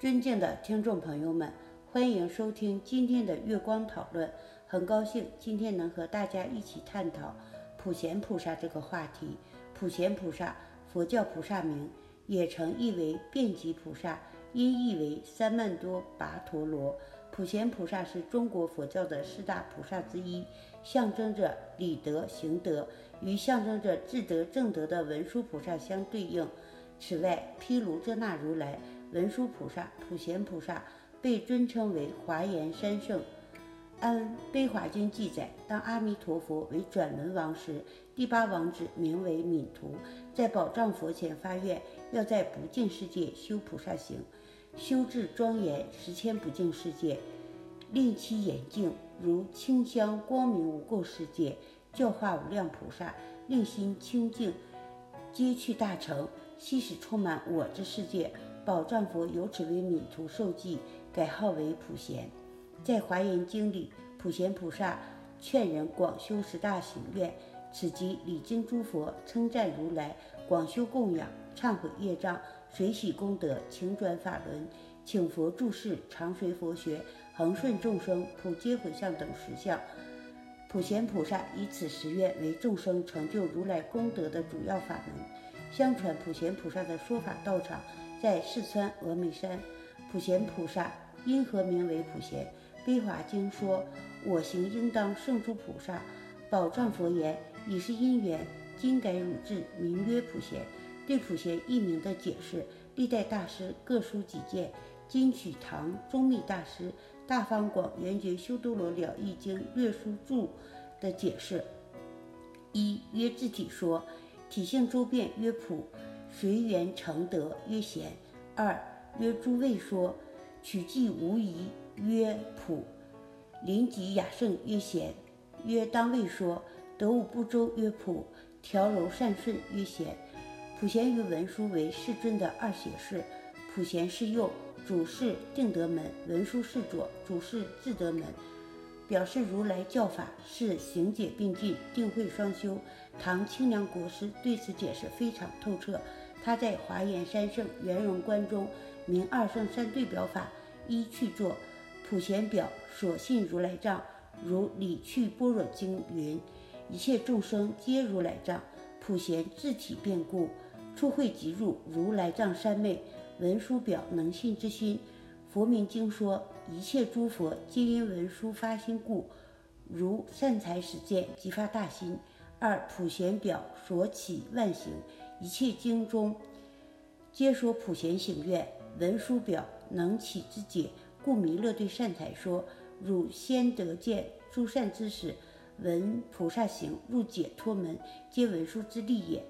尊敬的听众朋友们，欢迎收听今天的月光讨论。很高兴今天能和大家一起探讨普贤菩萨这个话题。普贤菩萨，佛教菩萨名，也称译为遍及菩萨，音译为三曼多跋陀罗。普贤菩萨是中国佛教的四大菩萨之一，象征着理德行德，与象征着智德正德的文殊菩萨相对应。此外，毗卢遮那如来。文殊菩萨、普贤菩萨被尊称为华严三圣。按《悲华经》记载，当阿弥陀佛为转轮王时，第八王子名为敏图，在宝藏佛前发愿，要在不净世界修菩萨行，修至庄严十千不净世界，令其眼净如清香光明无垢世界，教化无量菩萨，令心清净，皆去大成，悉使充满我之世界。宝藏佛由此为敏图受记，改号为普贤。在华严经里，普贤菩萨劝人广修十大行愿，此即礼经诸佛，称赞如来，广修供养，忏悔业障，随喜功德，请转法轮，请佛注释，常随佛学，恒顺众生，普皆回向等十相。普贤菩萨以此十愿为众生成就如来功德的主要法门。相传普贤菩萨的说法道场。在四川峨眉山，普贤菩萨因何名为普贤？悲华经说：“我行应当胜诸菩萨。”宝藏佛言：“已是因缘，今改汝字，名曰普贤。”对普贤一名的解释，历代大师各抒己见。金曲堂宗密大师《大方广圆觉修多罗了义经略书注》的解释：一曰字体说，体性周遍曰普。随缘成德曰贤，二曰诸位说取迹无疑曰普，临吉雅圣曰贤，曰当位说得物不周曰普，调柔善顺曰贤。普贤于文殊为世尊的二显示，普贤是右，主事定德门；文殊是左，主事智德门。表示如来教法是行解并进，定慧双修。唐清凉国师对此解释非常透彻。他在华严三圣圆融观中，明二圣三对表法一去作普贤表所信如来藏，如理去般若经云：一切众生皆如来藏，普贤自体变故，初会即入如来藏三昧。文殊表能信之心，佛名经说一切诸佛皆因文殊发心故，如善财使见即发大心。二普贤表所起万行。一切经中皆说普贤行愿，文殊表能起之解，故弥勒对善财说：“汝先得见诸善知识，闻菩萨行入解脱门，皆文殊之力也。”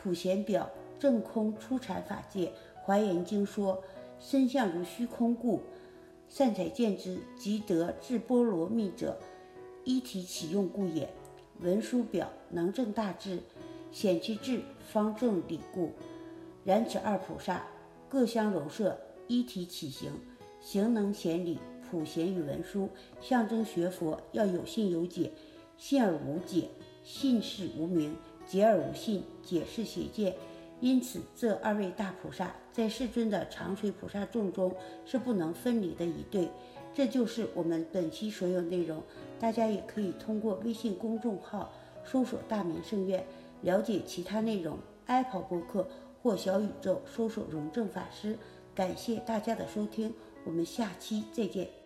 普贤表正空出禅法界，华严经说身相如虚空故，善财见之，即得至波罗蜜者，一体启用故也。文殊表能证大智。显其智，方正理故。然此二菩萨各相柔摄，一体起行，行能显理。普贤与文殊象征学佛要有信有解，信而无解，信是无明；解而无信，解是邪见。因此，这二位大菩萨在世尊的长随菩萨众中是不能分离的一对。这就是我们本期所有内容。大家也可以通过微信公众号搜索“大明圣院”。了解其他内容，Apple 播客或小宇宙搜索“荣正法师”。感谢大家的收听，我们下期再见。